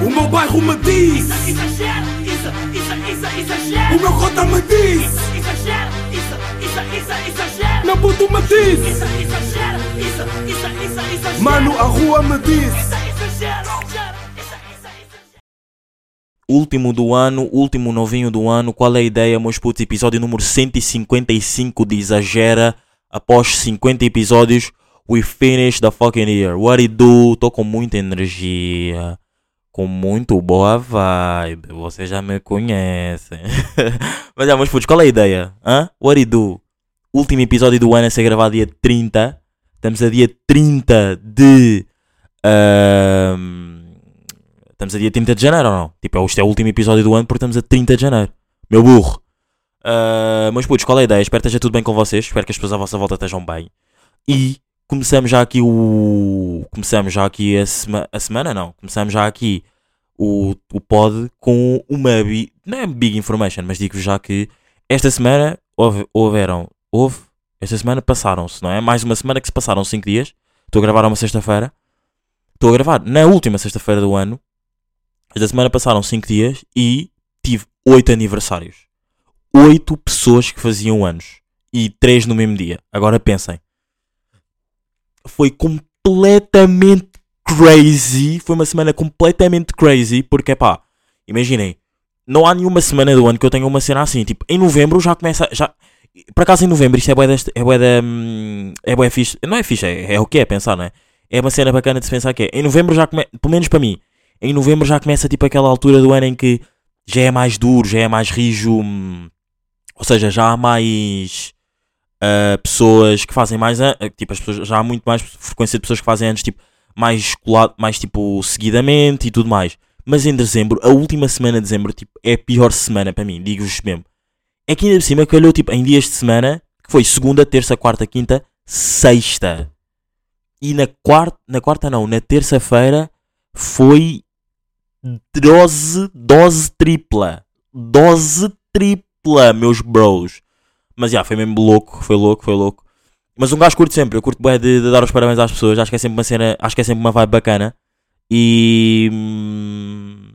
O meu bairro me diz Exagero, isso, isso, isso, exagero. O meu cota me diz Exagero, isso, isso, isso, exagero. Meu puto me diz Isso, exagero, isso, isso, isso, exagero. Mano, a rua me diz Isso, exagero, exagero. Isso, isso, exagero. Último do ano, último novinho do ano. Qual é a ideia, meus putos? Episódio número 155 de Exagera. Após 50 episódios, we finish the fucking year. What it do? Tô com muita energia. Com muito boa vibe. Vocês já me conhecem. Mas já, meus putos, qual é a ideia? Hã? What do? Último episódio do ano a ser gravado dia 30. Estamos a dia 30 de. ahm, Estamos a dia 30 de janeiro ou não? Tipo, este é o último episódio do ano porque estamos a 30 de janeiro. Meu burro. Ah, mas putos, qual é a ideia? Espero que esteja tudo bem com vocês. Espero que as pessoas à vossa volta estejam bem. E começamos já aqui o. Começamos já aqui a, sema... a semana, não. Começamos já aqui o, o pod com uma. Bi... Não é big information, mas digo já que esta semana houve, houveram. Houve. Esta semana passaram-se, não é? Mais uma semana que se passaram 5 dias. Estou a gravar uma sexta-feira. Estou a gravar na última sexta-feira do ano. Esta semana passaram 5 dias e tive 8 aniversários. 8 pessoas que faziam anos. E 3 no mesmo dia. Agora pensem. Foi completamente crazy. Foi uma semana completamente crazy. Porque, pá, imaginem. Não há nenhuma semana do ano que eu tenha uma cena assim. Tipo, em novembro já começa. Já... Por acaso em novembro isto é deste, é bué da, hum, é bué fixe. Não é fixe, é, é o que é pensar, não é? É uma cena bacana de se pensar que é. Em novembro já começa, pelo menos para mim, em novembro já começa tipo aquela altura do ano em que já é mais duro, já é mais rijo. hum, Ou seja, já há mais ah, pessoas que fazem mais an- ah, tipo as pessoas, já há muito mais frequência de pessoas que fazem anos tipo mais colado, mais tipo seguidamente e tudo mais. Mas em dezembro, a última semana de dezembro, tipo, é a pior semana para mim, digo-vos mesmo. É que ainda por cima calhou tipo em dias de semana, que foi segunda, terça, quarta, quinta, sexta. E na quarta, na quarta não, na terça-feira foi dose, dose tripla. Dose tripla, meus bros. Mas já, foi mesmo louco, foi louco, foi louco. Mas um gajo curto sempre, eu curto bem de, de dar os parabéns às pessoas, acho que é sempre uma cena, acho que é sempre uma vibe bacana. E hum,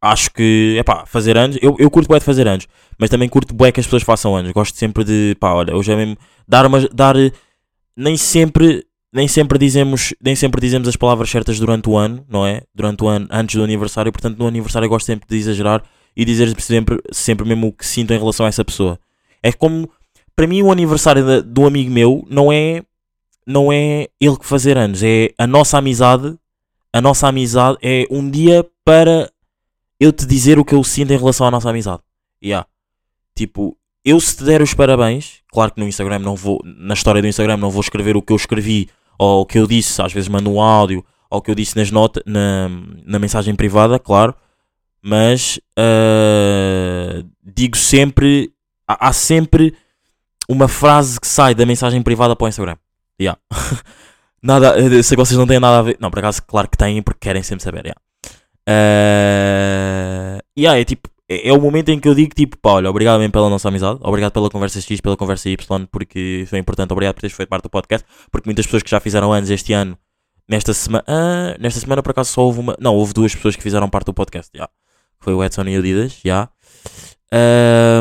acho que, é pá, fazer anos, eu, eu curto bem de fazer anos, mas também curto bem que as pessoas façam anos. Gosto sempre de, pá, olha, hoje é mesmo dar uma, dar, nem sempre, nem sempre dizemos, nem sempre dizemos as palavras certas durante o ano, não é? Durante o ano, antes do aniversário, portanto, no aniversário eu gosto sempre de exagerar e dizer sempre, sempre mesmo o que sinto em relação a essa pessoa. É como, para mim, o aniversário de, de um amigo meu não é, não é ele que fazer anos, é a nossa amizade. A nossa amizade é um dia para eu te dizer o que eu sinto em relação à nossa amizade. Yeah. Tipo, eu se te der os parabéns, claro que no Instagram não vou, na história do Instagram não vou escrever o que eu escrevi ou o que eu disse, às vezes mando um áudio ou o que eu disse nas notas, na, na mensagem privada, claro, mas ah, digo sempre, há, há sempre uma frase que sai da mensagem privada para o Instagram. Yeah. nada, sei que vocês não têm nada a ver. Não, por acaso, claro que têm, porque querem sempre saber. Yeah. Ah, yeah, é tipo, é, é o momento em que eu digo tipo, pá, olha, obrigado mesmo pela nossa amizade, obrigado pela conversa X, pela conversa Y, porque foi importante, obrigado por teres feito parte do podcast, porque muitas pessoas que já fizeram anos este ano, nesta semana, ah, nesta semana por acaso só houve uma, não, houve duas pessoas que fizeram parte do podcast, já. Foi o Edson e o Adidas, já.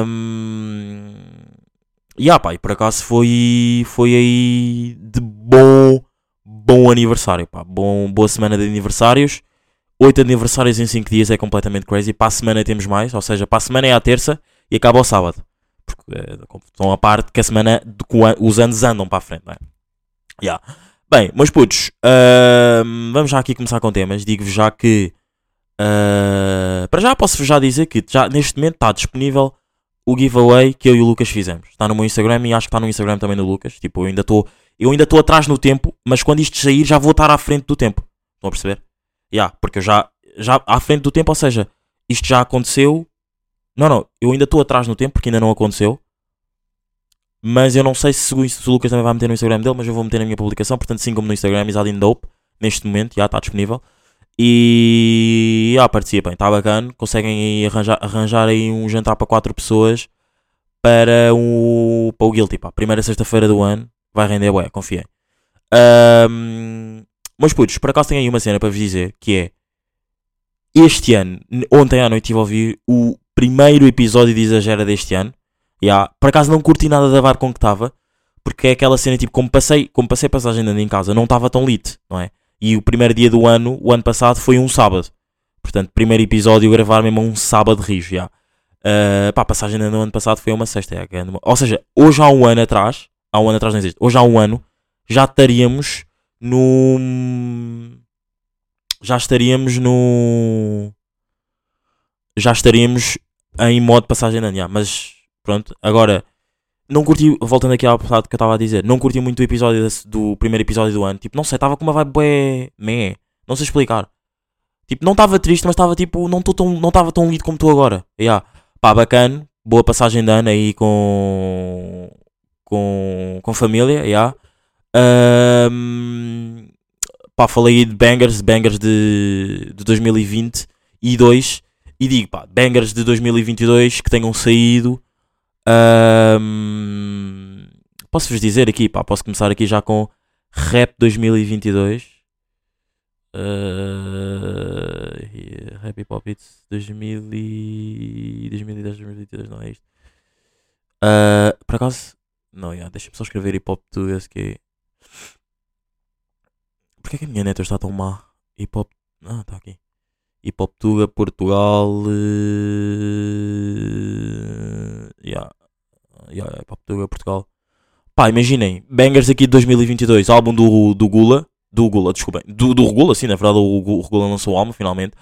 Um, yeah, pá, e por acaso foi, foi aí de bom, bom aniversário, pá, bom, boa semana de aniversários. 8 aniversários em 5 dias é completamente crazy. Para a semana temos mais, ou seja, para a semana é a terça e acaba ao sábado. Porque estão a parte que a semana, o os anos andam para a frente, não é? Yeah. Bem, meus putos, ahm, vamos já aqui começar com temas. Digo-vos já que, ah, para já posso já dizer que já neste momento está disponível o giveaway que eu e o Lucas fizemos. Está no meu Instagram e acho que está no Instagram também do Lucas. Tipo, eu ainda estou eu ainda estou atrás no tempo, mas quando isto sair já vou estar à frente do tempo. Estão a perceber? Yeah, porque eu já, já à frente do tempo, ou seja, isto já aconteceu. Não, não, eu ainda estou atrás no tempo porque ainda não aconteceu. Mas eu não sei se, se o Lucas também vai meter no Instagram dele, mas eu vou meter na minha publicação. Portanto, sigam-me no Instagram, Isadin Dope, neste momento, já está disponível. E ah, participem, está bacana. Conseguem arranjar, arranjar aí um jantar para quatro pessoas para o, para o Guilty. Pá. Primeira sexta-feira do ano vai render, ué, confiem. Ahm, meus putos, por acaso tenho aí uma cena para vos dizer que é este ano, ontem à noite estive a ouvir o primeiro episódio de Exagera deste ano. Yeah. Por acaso não curti nada da vibe com que estava, porque é aquela cena tipo, como passei, como passei passagem ano em casa, não estava tão lit, não é? E o primeiro dia do ano, o ano passado, foi um sábado. Portanto, primeiro episódio gravar mesmo um sábado rijo, já. Uh, pá, a passagem de ano do ano passado foi uma sexta. é, Ou seja, hoje há um ano atrás, há um ano atrás não existe, hoje há um ano, já estaríamos no. Já estaríamos no. Já estaríamos em modo passagem de ano, já. mas pronto, agora. Não curti, voltando aqui ao passado que eu estava a dizer, não curti muito o episódio desse- do primeiro episódio do ano. Tipo, não sei, estava com uma vibe bué, meh, não sei explicar. Tipo, não estava triste, mas estava tipo, não estava tão, não tão lido como estou agora. Yeah. Pá, bacana, boa passagem de ano aí com, com, com família, yeah. Ahm, pá, falei de bangers, bangers de, de 2022 e digo, pá, bangers de 2022 que tenham saído. Ahm, Posso-vos dizer aqui, pá, posso começar aqui já com Rap 2022. Uh, yeah, Hop Hits 2000 e 2010, 2022, não é isto. Uh, por acaso, não, yeah, deixa-me só escrever Hip Hop Tugas que é- Porquê que a minha neta está tão má? Hip Hop. Ah, está aqui. Hip Hop Tuga, Portugal. Uh, yeah. Yeah, Hip Hop Tuga, Portugal. Pá, imaginem, Bangers aqui de 2022, álbum do, do Gula. Do Gula, desculpem. Do, do Regula, sim, na verdade o, o lançou o álbum finalmente.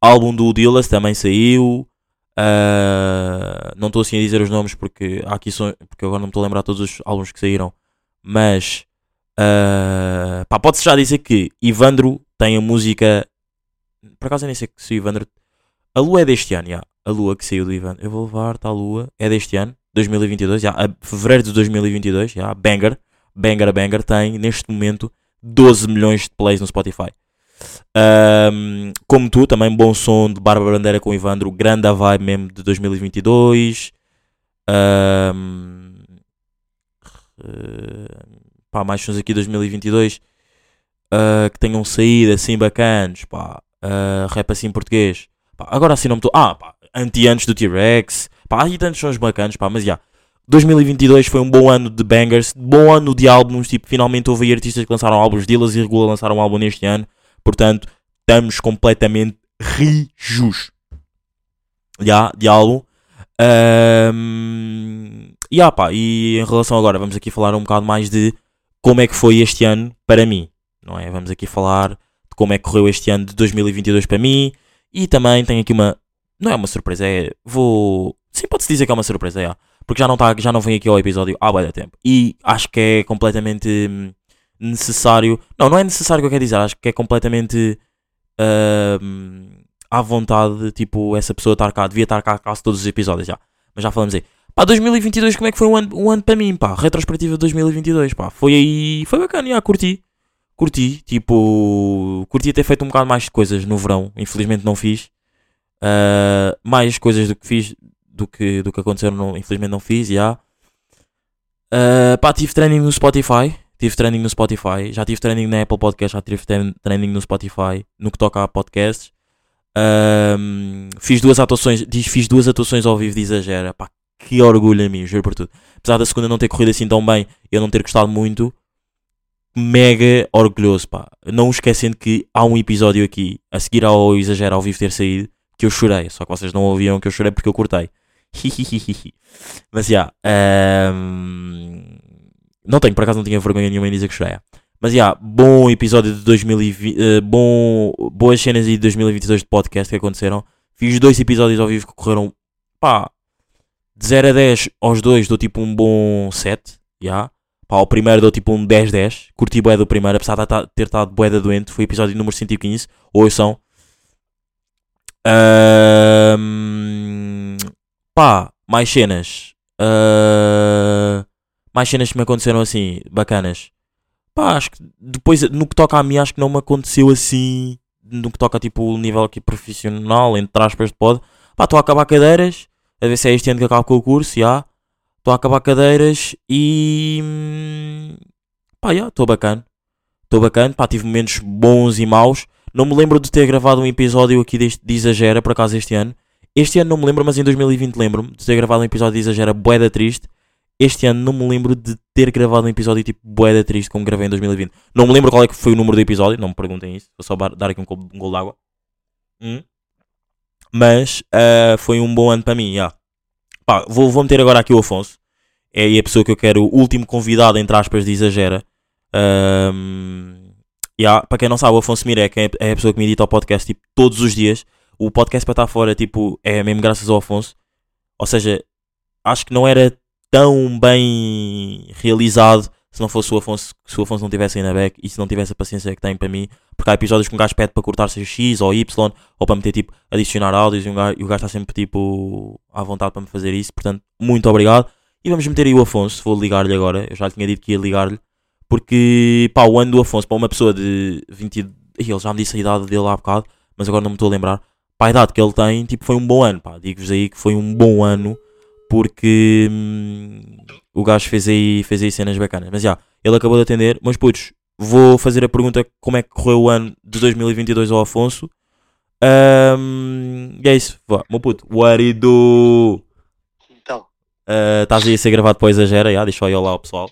Álbum do Dillas também saiu. Ah, não estou assim a dizer os nomes porque aqui só, porque agora não me estou a lembrar todos os álbuns que saíram. Mas ah, pá, pode-se já dizer que Ivandro tem a música. Por acaso eu nem sei se o Ivandro. A lua é deste ano, já. A lua que saiu do Ivandro. Eu vou levar-te à lua. É deste ano, 2022, já. A fevereiro de 2022, já. Banger. Banger Banger tem neste momento 12 milhões de plays no Spotify. Ahm, como tu, também bom som de Bárbara Bandeira com Ivandro, grande a vibe mesmo de 2022. Ahm, eh, pá, mais sons aqui de 2022 ah, que tenham saído assim bacanas. Pá, ah, rap assim português. Pá, agora assim não me estou. Ah, pá, anti-antes do T-Rex. Pá, aí tantos sons bacanas, pá, mas já. 2022 foi um bom ano de bangers, bom ano de álbuns, tipo, finalmente houve aí artistas que lançaram álbuns, Dillas e Regula lançaram um álbum neste ano, portanto, estamos completamente rijos. Já, de álbum. Ahm, e ah, pá, e em relação agora, vamos aqui falar um bocado mais de como é que foi este ano para mim, não é? Vamos aqui falar de como é que correu este ano de 2022 para mim e também tenho aqui uma, não é uma surpresa, é, vou, sim, pode-se dizer que é uma surpresa, é, porque já não, tá, já não vem aqui ao episódio há de tempo. E acho que é completamente hum, necessário. Não, não é necessário o que eu quero dizer, acho que é completamente hum, à vontade, tipo, essa pessoa estar cá, devia estar cá quase todos os episódios já. Mas já falamos aí. Pá, 2022, como é que foi um ano, um ano para mim, pá? Retrospectiva de 2022, pá. Foi aí, foi bacana, já, curti. Curti, tipo, curti ter feito um bocado mais de coisas no verão. Infelizmente não fiz. Ah, mais coisas do que fiz do que, do que aconteceu, não, infelizmente não fiz, já. Uh, pá, tive training no Spotify. Tive training no Spotify. Já tive training na Apple Podcast, já tive training no Spotify. No que toca a podcasts. Ahm, fiz duas atuações, diz, fiz duas atuações ao vivo de exagera. Pá, que orgulho a mim, juro por tudo. Apesar da segunda não ter corrido assim tão bem, eu não ter gostado muito, mega orgulhoso, pá. Não esquecendo que há um episódio aqui, a seguir ao exagero ao vivo ter saído, que eu chorei. Só que vocês não ouviram que eu chorei porque eu cortei. Mas já, ahm, não tenho, por acaso não tinha vergonha nenhuma em dizer que chorei. Mas já, bom episódio de 2020, eh, bom, boas cenas de 2022 de podcast que aconteceram. Fiz dois episódios ao vivo que correram, pá, de 0 a 10 aos dois dou tipo um bom 7, já. Pá, ao primeiro dou tipo um 10-10. Curti bué do primeiro, apesar de ta- ter estado bué da doente. Foi o episódio número 115, ouçam. Ahm, pá, mais cenas. Ah, mais cenas que me aconteceram assim, bacanas. Pá, acho que depois, no que toca a mim, acho que não me aconteceu assim. No que toca, tipo, o nível aqui profissional, entre aspas, de pod. Pá, estou a acabar cadeiras. A ver se é este ano que acabo com o curso, já. Estou a acabar cadeiras e. hum, Pá, já, estou bacana. Estou bacana. Pá, tive momentos bons e maus. Não me lembro de ter gravado um episódio aqui deste, de Exagera, por acaso, este ano. Este ano não me lembro, mas em 2020 lembro-me de ter gravado um episódio de Exagera Boeda Triste. Este ano não me lembro de ter gravado um episódio tipo Boeda Triste como gravei em 2020. Não me lembro qual é que foi o número do episódio, não me perguntem isso. Vou só dar aqui um, gol- um gol d'água. Hum. Mas ah, foi um bom ano para mim, já. Pá, vou, vou meter agora aqui o Afonso. É a pessoa que eu quero, o último convidado, entre aspas, de Exagera. Ahm, yeah, para quem não sabe, o Afonso Mirek é, é a pessoa que me edita o podcast tipo, todos os dias. O podcast para estar fora tipo, é mesmo graças ao Afonso. Ou seja, acho que não era tão bem realizado se não fosse o Afonso, se o Afonso não tivesse aí na back e se não tivesse a paciência que tem para mim. Porque há episódios que um gajo pede para cortar seja X ou Y ou para meter tipo, adicionar áudios e, um gajo, e o gajo está sempre tipo à vontade para me fazer isso. Portanto, muito obrigado. E vamos meter aí o Afonso, vou ligar-lhe agora. Eu já lhe tinha dito que ia ligar-lhe. Porque, pá, o ano do Afonso, para uma pessoa de 20. Ih, Ele já me disse a idade dele há bocado, mas agora não me estou a lembrar. Para a idade que ele tem, tipo, foi um bom ano, pá. Digo-vos aí que foi um bom ano, porque hum, o gajo fez aí, fez aí cenas bacanas. Mas já, ele acabou de atender. Mas, putos, vou fazer a pergunta como é que correu o ano de 2022 ao Afonso. Ahm, e é isso, vá, meu puto. What it do? Então, Ah, Estás aí a ser gravado para o Exagera, já, deixa eu ir lá ao pessoal.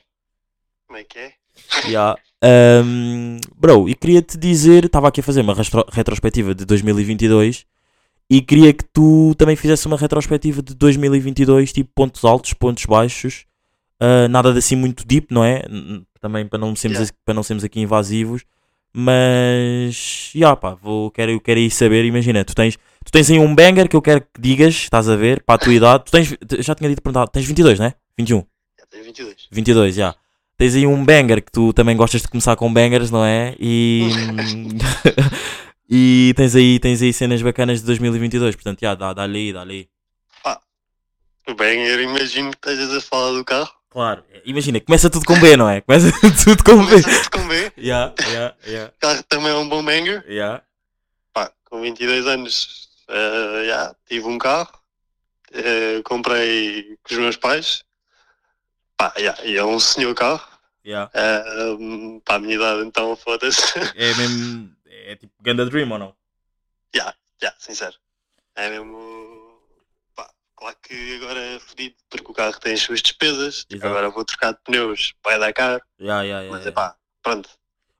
como é que é? Yeah. Um, bro, e queria-te dizer, estava aqui a fazer uma retro- retrospectiva de 2022 e queria que tu também fizesse uma retrospectiva de 2022, tipo pontos altos, pontos baixos, uh, nada de assim muito deep, não é? Também para não sermos, Yeah. para não sermos aqui invasivos, mas, já pá, vou, quero, eu quero aí saber, imagina, tu tens, tu tens aí um banger que eu quero que digas, estás a ver, para a tua idade, tu tens, já tinha dito perguntar, tens 22, não é? 21? Já tenho 22. 22, já. Tens aí um banger que tu também gostas de começar com bangers, não é? E. e tens aí, tens aí cenas bacanas de 2022, portanto, já, dá- dá-lhe aí, dá-lhe aí. Bem, eu imagino que estejas a falar do carro. Claro, imagina, começa tudo com B, não é? Começa tudo com B. Começa tudo com B. Já, já, já, O carro também é um bom banger. já. Pá, com 22 anos, eh, já, tive um carro. eh, comprei com os meus pais. Pá, já, e é um senhor carro. Já. Eh, hum, para a minha idade, então, foda-se. É mesmo. É tipo Ganda Dream ou não? Já, sincero. É mesmo. Pá, claro que agora é fodido porque o carro tem as suas despesas. Exato. Agora vou trocar de pneus, vai dar caro. Já, já, já. Mas é pá, pronto,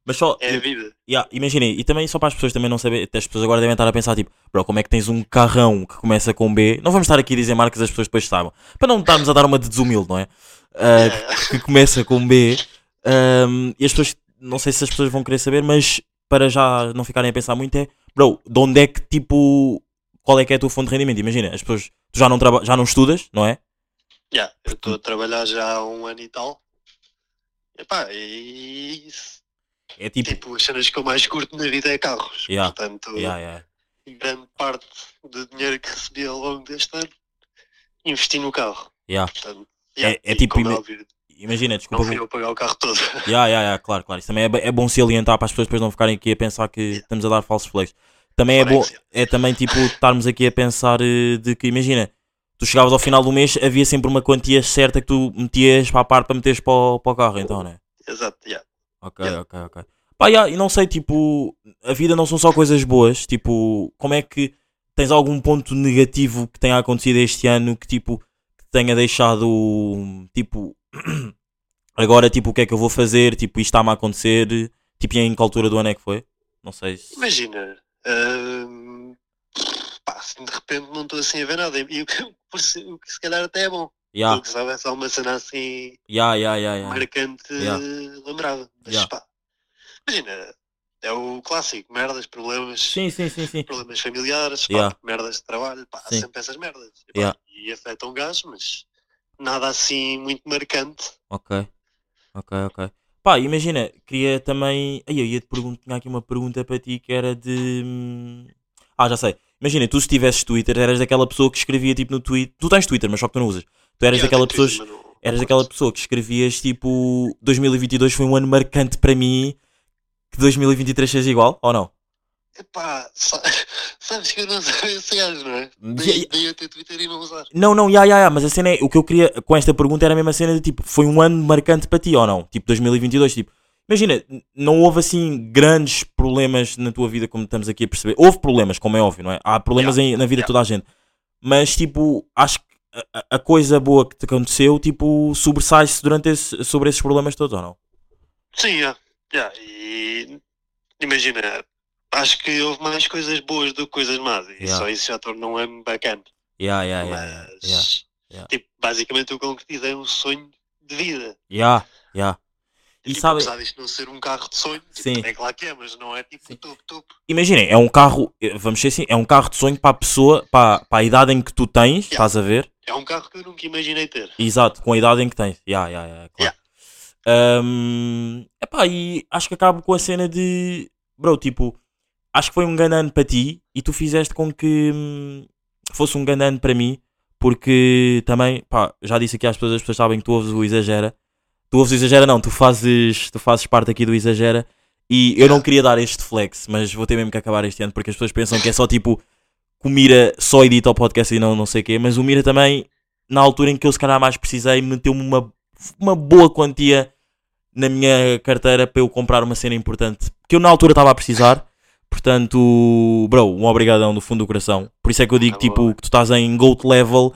Mas só. é a vida. Yeah, imaginem, e também só para as pessoas também não saberem, as pessoas agora devem estar a pensar tipo, bro, como é que tens um carrão que começa com B? Não vamos estar aqui a dizer marcas, as pessoas depois saibam. Para não estarmos a dar uma de desumilde, não é? É, que começa com B. Ahm, e as pessoas, não sei se as pessoas vão querer saber, mas para já não ficarem a pensar muito é, bro, de onde é que tipo, qual é que é a tua fonte de rendimento? Imagina, as pessoas, tu já não, já não estudas, não é? já, eu estou a trabalhar já há um ano e tal. E pá, e É tipo, tipo, as cenas que eu mais curto na vida é carros. Yeah, Portanto, yeah, yeah. grande parte do dinheiro que recebi ao longo deste ano investi no carro. Yeah. Portanto, É- é e tipo como ime- óbvio, imagina, não desculpa. fui eu pagar o carro todo. Ya, ya, ya, claro, claro. Isso também é, é bom salientar para as pessoas depois não ficarem aqui a pensar que estamos a dar falsos flex. Também é bom, é também tipo estarmos aqui a pensar eh, de que, imagina, tu chegavas ao final do mês, havia sempre uma quantia certa que tu metias para a parte para meteres para o, para o carro, então, né? Exato, yeah. Ok, Yeah. ok, ok. Pá, ya, e não sei, tipo, a vida não são só coisas boas, tipo, como é que tens algum ponto negativo que tenha acontecido este ano que, tipo, tenha deixado, tipo, agora, tipo, o que é que eu vou fazer, tipo, isto está-me a acontecer, tipo, em que altura do ano é que foi? Não sei se... Imagina, hum, pá, assim de repente não estou assim a ver nada. E o que, o que se calhar até é bom. Ya, Porque se houvesse alguma cena assim ya, ya, ya, ya. marcante, Yeah. lembrava. Mas Yeah. pá, imagina, é o clássico, merdas, problemas, Sim, sim, sim, sim. problemas familiares, pá, Yeah. merdas de trabalho, pá, Sim. sempre essas merdas. E, pá, Yeah. e afetam um gajo, mas nada assim muito marcante. Ok, ok, ok. Pá, imagina, queria também. Ai, eu ia te perguntar, tinha aqui uma pergunta para ti que era de. hum, Ah, já sei. Imagina, tu se tivesses Twitter, eras daquela pessoa que escrevia tipo no Twitter. Tu tens Twitter, mas só que tu não usas. Tu eras daquela tenho pessoa. Eras daquela pessoa que escrevias tipo 2022 foi um ano marcante para mim. Que 2023 seja igual, ou não? Epá, sa- sabes que eu não sou esse gajo, não é? Yeah, Daí, yeah. daí eu ter Twitter e não usar. Não, não, ya, ya, ya, mas a cena é. O que eu queria com esta pergunta era a mesma cena de tipo, foi um ano marcante para ti ou não? Tipo 2022, tipo, Imagina, não houve assim grandes problemas na tua vida como estamos aqui a perceber. Houve problemas, como é óbvio, não é? Há problemas em- na vida de toda a gente. Mas, tipo, acho que a- a, a coisa boa que te aconteceu, tipo, sobressai-se durante esse, sobre esses problemas todos, ou não? Sim, yeah, yeah, e imagina, acho que houve mais coisas boas do que coisas más e Yeah. só isso já torna um ano bacana. Yeah, yeah, yeah, yeah, Mas, yeah. yeah. tipo, basicamente eu concretizei um sonho de vida. Yeah, yeah. E tipo, sabe- apesar disto não ser um carro de sonho, tipo, Sim. é claro que é, mas não é tipo tudo, tudo. Imaginem, é um carro, eh, vamos ser assim, é um carro de sonho para a pessoa, para, para a idade em que tu tens, Yeah. estás a ver? É um carro que eu nunca imaginei ter. Exato, com a idade em que tens. Yeah, yeah, yeah, claro. Ahm, epá, e acho que acabo com a cena de. Bro, tipo, acho que foi um grande ano para ti e tu fizeste com que hum, fosse um grande ano para mim, porque também, pá, já disse aqui às pessoas, as pessoas sabem que tu ouves o Exagera. Tu ouves o Exagera, não, tu fazes, tu fazes parte aqui do Exagera e eu não queria dar este flex, mas vou ter mesmo que acabar este ano porque as pessoas pensam que é só tipo que o Mira só edita o podcast e não, não sei o quê, mas o Mira também, na altura em que eu se calhar mais precisei, meteu-me uma, uma boa quantia na minha carteira para eu comprar uma cena importante que eu na altura estava a precisar. Portanto, bro, um obrigadão do fundo do coração. Por isso é que eu digo Ah, tipo que tu estás em GOAT level,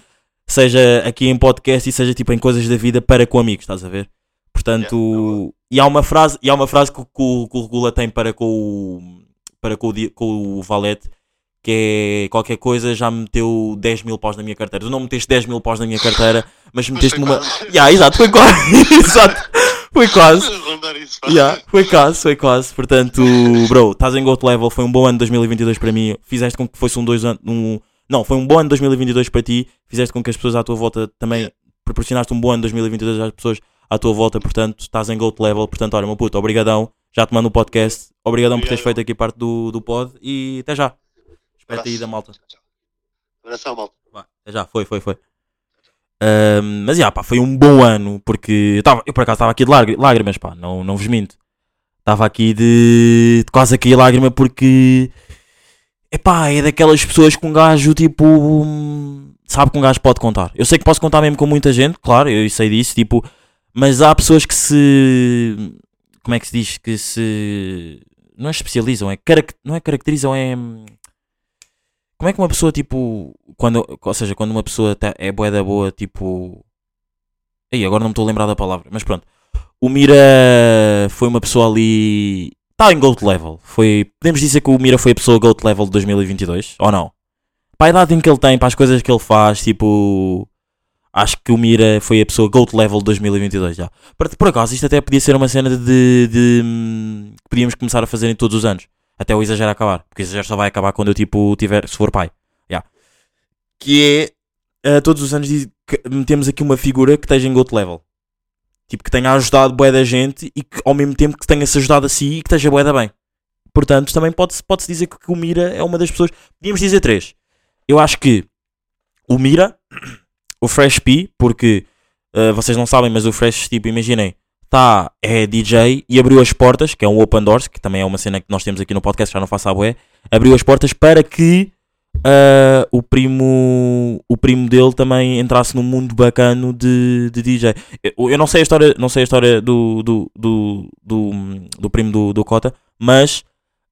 seja aqui em podcast e seja tipo em coisas da vida para com amigos, estás a ver? Portanto, Yeah, e há uma frase, e há uma frase que, o- que o que o Regula tem para com o para com o, com o Valete que é qualquer coisa já me meteu 10 mil paus na minha carteira. Tu não meteste 10 mil paus na minha carteira, mas meteste numa. quase. Yeah, exato, foi quase. exato, foi quase. Yeah, foi quase, foi quase. Portanto, bro, estás em GOAT level. Foi um bom ano de 2022 para mim. Fizeste com que fosse um dois anos. Um, não, foi um bom ano de 2022 para ti. Fizeste com que as pessoas à tua volta também. Proporcionaste um bom ano de 2022 às pessoas à tua volta. Portanto, estás em GOAT level. Portanto, olha, meu puto, obrigadão. Já te mando o podcast. Obrigadão por teres Obrigado. feito aqui parte do, do pod. E até já. Espero aí da malta. Abração, malta. Até já, foi, foi, foi. Mas já, pá, foi um bom ano, porque eu, tava, eu por acaso estava aqui de lágri- lágrimas, pá, não, não vos minto. Estava aqui de, de quase aqui a lágrima porque, epá, é daquelas pessoas que um gajo, tipo, hum, sabe que um gajo pode contar. Eu sei que posso contar mesmo com muita gente, claro, eu sei disso, tipo, mas há pessoas que se, como é que se diz, que se, não é especializam, é, carac- não é caracterizam, é... como é que uma pessoa, tipo, quando, ou seja, quando uma pessoa tá- é boa da boa, tipo. Aí, agora não me estou a lembrar da palavra, mas pronto. O Mira foi uma pessoa ali. Está em GOAT level. Foi, podemos dizer que o Mira foi a pessoa GOAT level de 2022? Ou não? Para a idade em que ele tem, para as coisas que ele faz, tipo. Acho que o Mira foi a pessoa GOAT level de 2022 já. Por, por acaso, isto até podia ser uma cena de. de- de, hum, que podíamos começar a fazer em todos os anos. Até o exagero acabar. Porque o exagero só vai acabar quando eu, tipo, tiver. Se for pai. Yeah. Que é. eh, todos os anos metemos aqui uma figura que esteja em GOAT level. Tipo, que tenha ajudado bué da gente e que ao mesmo tempo que tenha-se ajudado a si e que esteja bué da bem. Portanto, também pode-se pode dizer que o Mira é uma das pessoas. Podíamos dizer três. Eu acho que o Mira, o Fresh P, porque eh, vocês não sabem, mas o Fresh, tipo, imaginem, tá, é DJ e abriu as portas, que é um Open Doors, que também é uma cena que nós temos aqui no podcast, já não faço a bué, abriu as portas para que ah, o primo o primo dele também entrasse num mundo bacano de, de DJ. Eu, eu não sei a história, não sei a história do, do, do, do, do primo do, do Cota, mas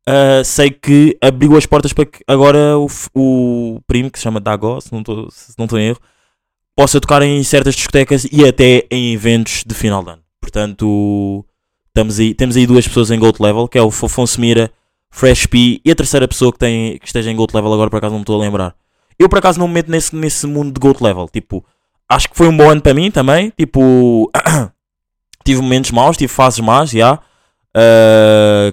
ah, sei que abriu as portas para que agora o, o primo, que se chama Dago, não se não estou em erro, possa tocar em certas discotecas e até em eventos de final de ano. Portanto, estamos aí, temos aí duas pessoas em Gold Level, que é o Afonso Mira, Fresh P e a terceira pessoa que, tem, que esteja em Gold Level agora por acaso não me estou a lembrar. Eu por acaso não me meto nesse, nesse mundo de Gold Level. Tipo, acho que foi um bom ano para mim também. Tipo, tive momentos maus, tive fases más, já. Ah,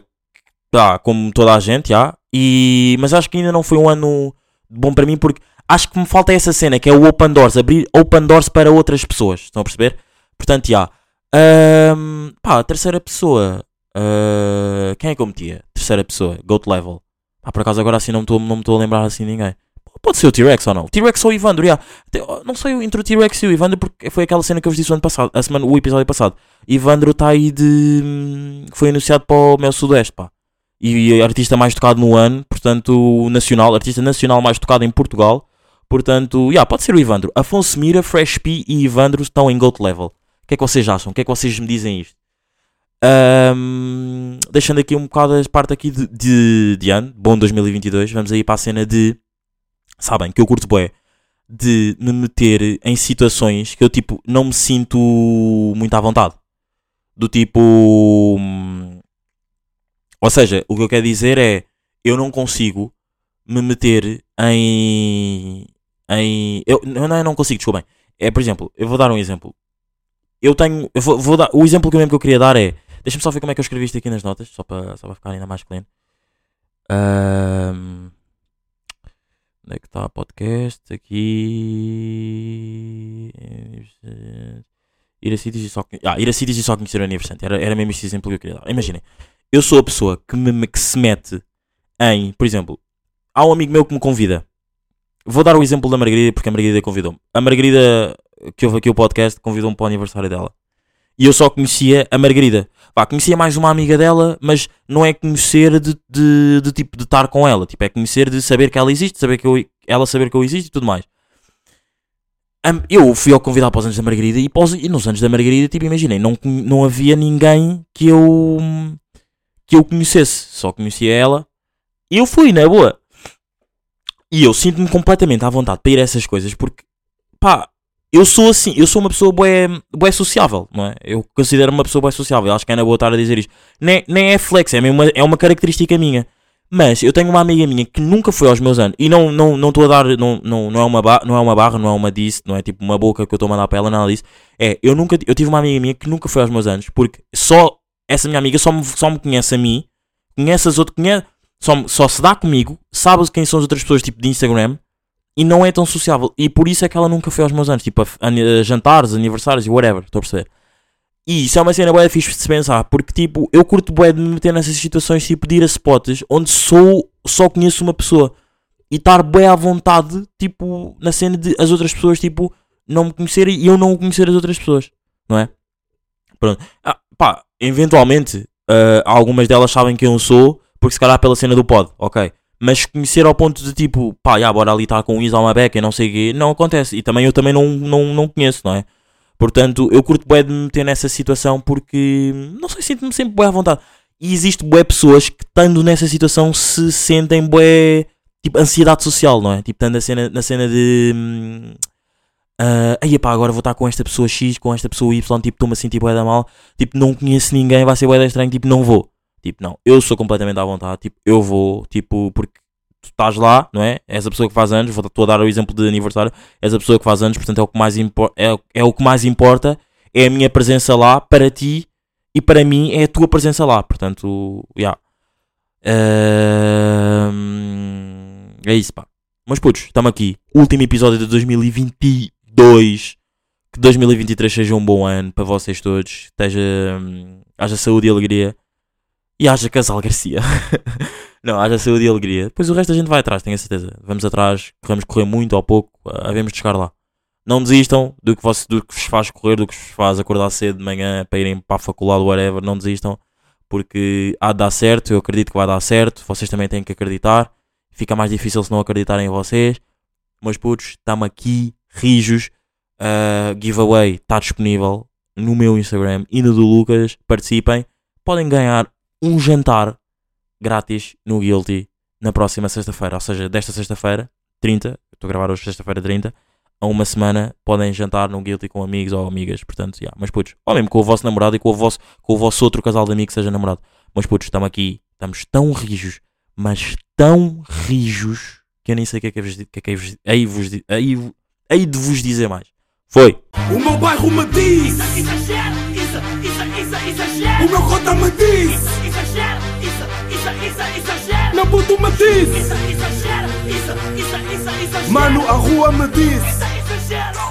tá, como toda a gente, já. E, mas acho que ainda não foi um ano bom para mim porque acho que me falta essa cena que é o Open Doors, abrir Open Doors para outras pessoas. Estão a perceber? Portanto, já. Ahm, pá, terceira pessoa. ah, quem é que eu metia? Terceira pessoa, Goat Level. Pá, por acaso agora assim não me estou a lembrar assim ninguém. Pode ser o T-Rex ou não? T-Rex ou o Ivandro, já. Até- Não sei entre o T-Rex e o Ivandro porque foi aquela cena que eu vos disse o ano passado, a semana, o episódio passado. Ivandro está aí de. hum, Foi anunciado para o Mel Sudoeste, pá. E artista mais tocado no ano, portanto, nacional, artista nacional mais tocado em Portugal. Portanto, já, pode ser o Ivandro. Afonso Mira, Fresh P e Ivandro estão em GOAT level. Que é que vocês acham? O que é que vocês me dizem isto? Ahm, deixando aqui um bocado a parte aqui de, de, de ano, bom 2022, vamos aí para a cena de, sabem, que eu curto bué, de me meter em situações que eu tipo não me sinto muito à vontade. Do tipo. hum, Ou seja, o que eu quero dizer é eu não consigo me meter em. em eu, não, eu não consigo, desculpem. É, por exemplo, eu vou dar um exemplo. Eu tenho. Eu vou, vou dar, o exemplo que eu mesmo que eu queria dar é. Deixa-me só ver como é que eu escrevi isto aqui nas notas, só para, só para ficar ainda mais clean. Ahm, onde é que está podcast? Aqui. Ir a sítios e só, ah, ir a sítios e só conhecer o aniversário. Era, era mesmo este exemplo que eu queria dar. Imaginem, eu sou a pessoa que, me, que se mete em. Por exemplo, há um amigo meu que me convida. Vou dar o exemplo da Margarida porque a Margarida convidou-me. A Margarida que ouve aqui o podcast convidou-me para o aniversário dela. E eu só conhecia a Margarida. Vá, conhecia mais uma amiga dela, mas não é conhecer de, de, de tipo de estar com ela. Tipo, é conhecer de saber que ela existe, saber que eu, ela saber que eu existo e tudo mais. Eu fui ao convidar para os anos da Margarida e, os- e nos anos da Margarida, tipo, imaginei, não, não havia ninguém que eu que eu conhecesse. Só conhecia ela. E eu fui, na boa. E eu sinto-me completamente à vontade para ir a essas coisas porque, pá, eu sou assim, eu sou uma pessoa bué sociável, não é? Eu considero-me uma pessoa bué sociável, acho que é na boa estar a dizer isto. Nem, nem é flex, é, uma, é uma característica minha. Mas eu tenho uma amiga minha que nunca foi aos meus anos, e não estou não, estou a dar, não, não, não, é uma ba- não é uma barra, não é uma disse, não é tipo uma boca que eu estou a mandar para ela, nada disso. É, eu nunca, eu tive uma amiga minha que nunca foi aos meus anos, porque só, essa minha amiga só me, só me conhece a mim, conhece as outras, conhece, só, só se dá comigo, sabe quem são as outras pessoas, tipo de Instagram, e não é tão sociável. E por isso é que ela nunca foi aos meus anos, tipo a, a- jantares, aniversários e whatever, estou a perceber. E isso é uma cena boa fixe de se pensar, porque tipo, eu curto bué de me meter nessas situações, tipo de ir a spots onde sou, só conheço uma pessoa. E estar bué à vontade, tipo, na cena de as outras pessoas, tipo, não me conhecerem e eu não conhecer as outras pessoas, não é? Pronto. Ah, pá, eventualmente, ah, algumas delas sabem quem eu sou, porque se calhar pela cena do pod, ok. Mas conhecer ao ponto de tipo, pá, já, bora ali estar com o Isa uma beca e não sei o quê, não acontece. E também eu também não, não, não conheço, não é? Portanto, eu curto bué de me meter nessa situação porque, não sei, sinto-me sempre bué à vontade. E existe bué pessoas que, estando nessa situação, se sentem bué, tipo, ansiedade social, não é? Tipo, estando na cena, na cena de... hum, ah, aí pá, agora vou estar com esta pessoa X, com esta pessoa Y, tipo, estou-me a sentir bué da mal, tipo, não conheço ninguém, vai ser bué da estranho, tipo, não vou. Tipo, não, eu sou completamente à vontade, tipo, eu vou, tipo, porque tu estás lá, não é? És a pessoa que faz anos, vou estou a dar o exemplo de aniversário, és a pessoa que faz anos, portanto é o que mais, é, é o que mais importa, é a minha presença lá para ti e para mim é a tua presença lá, portanto, já. Ahm, é isso, pá. Mas putos, estamos aqui. Último episódio de 2022. Que 2023 seja um bom ano para vocês todos. Esteja, hum, haja saúde e alegria. E haja casal Garcia. Não, haja saúde e alegria. Depois o resto a gente vai atrás, tenho a certeza. Vamos atrás, vamos correr muito ou pouco, havemos de chegar lá. Não desistam do que, vos, do que vos faz correr, do que vos faz acordar cedo de manhã para irem para a faculdade, whatever. Não desistam, porque há de dar certo. Eu acredito que vai dar certo. Vocês também têm que acreditar. Fica mais difícil se não acreditarem em vocês. Mas putos, estamos aqui, rijos. Uh, giveaway está disponível no meu Instagram e no do Lucas. Participem. Podem ganhar um jantar grátis no Guilty na próxima sexta-feira. Ou seja, desta sexta-feira, 30, estou a gravar hoje sexta-feira 30, a uma semana podem jantar no Guilty com amigos ou amigas. Portanto, yeah. mas putos, ou mesmo com o vosso namorado e com o vosso, com o vosso outro casal de amigos que seja namorado. Mas putos, estamos aqui, estamos tão rijos, mas tão rijos que eu nem sei o que é que é vos, que é que é vos, aí vos, aí, aí de vos dizer mais. Foi! O meu bairro me diz, Exagero, isso, isso, isso, exagero. o meu cota me diz, isso, isso, exagera. Na puta me diz. Isso, exagera. Isso, isso, isso, exagera. Mano, a rua me diz. Isso, exagera.